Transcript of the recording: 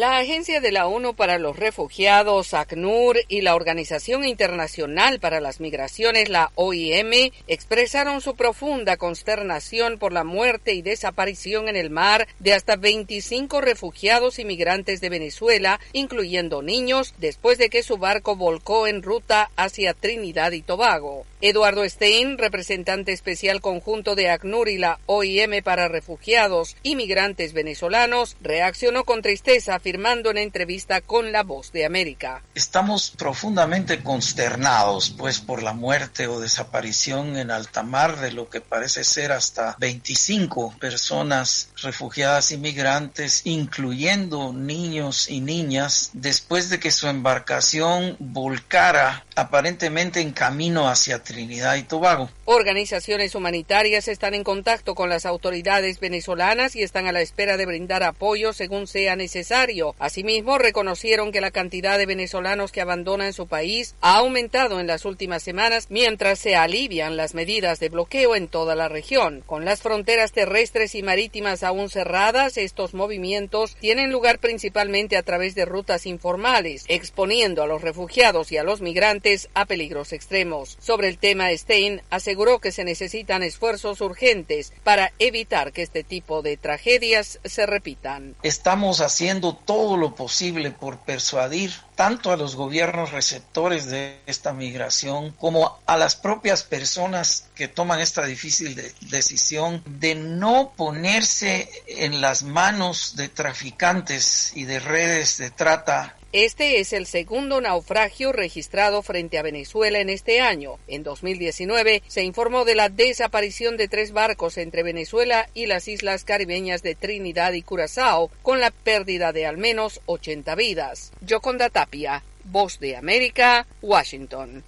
La Agencia de la ONU para los Refugiados, ACNUR, y la Organización Internacional para las Migraciones, la OIM, expresaron su profunda consternación por la muerte y desaparición en el mar de hasta 25 refugiados y migrantes de Venezuela, incluyendo niños, después de que su barco volcó en ruta hacia Trinidad y Tobago. Eduardo Stein, representante especial conjunto de ACNUR y la OIM para refugiados y migrantes venezolanos, reaccionó con tristeza afirmando en entrevista con La Voz de América. Estamos profundamente consternados pues por la muerte o desaparición en alta mar de lo que parece ser hasta 25 personas refugiadas y migrantes, incluyendo niños y niñas, después de que su embarcación volcara aparentemente en camino hacia Trinidad y Tobago. Organizaciones humanitarias están en contacto con las autoridades venezolanas y están a la espera de brindar apoyo según sea necesario. Asimismo, reconocieron que la cantidad de venezolanos que abandonan su país ha aumentado en las últimas semanas mientras se alivian las medidas de bloqueo en toda la región. Con las fronteras terrestres y marítimas aún cerradas, estos movimientos tienen lugar principalmente a través de rutas informales, exponiendo a los refugiados y a los migrantes a peligros extremos. Sobre el tema, Stein aseguró que se necesitan esfuerzos urgentes para evitar que este tipo de tragedias se repitan. Estamos haciendo todo lo posible por persuadir tanto a los gobiernos receptores de esta migración como a las propias personas que toman esta difícil decisión de no ponerse en las manos de traficantes y de redes de trata este es el segundo naufragio registrado frente a Venezuela en este año. En 2019 se informó de la desaparición de tres barcos entre Venezuela y las islas caribeñas de Trinidad y Curazao, con la pérdida de al menos 80 vidas. Yoconda Tapia, Voz de América, Washington.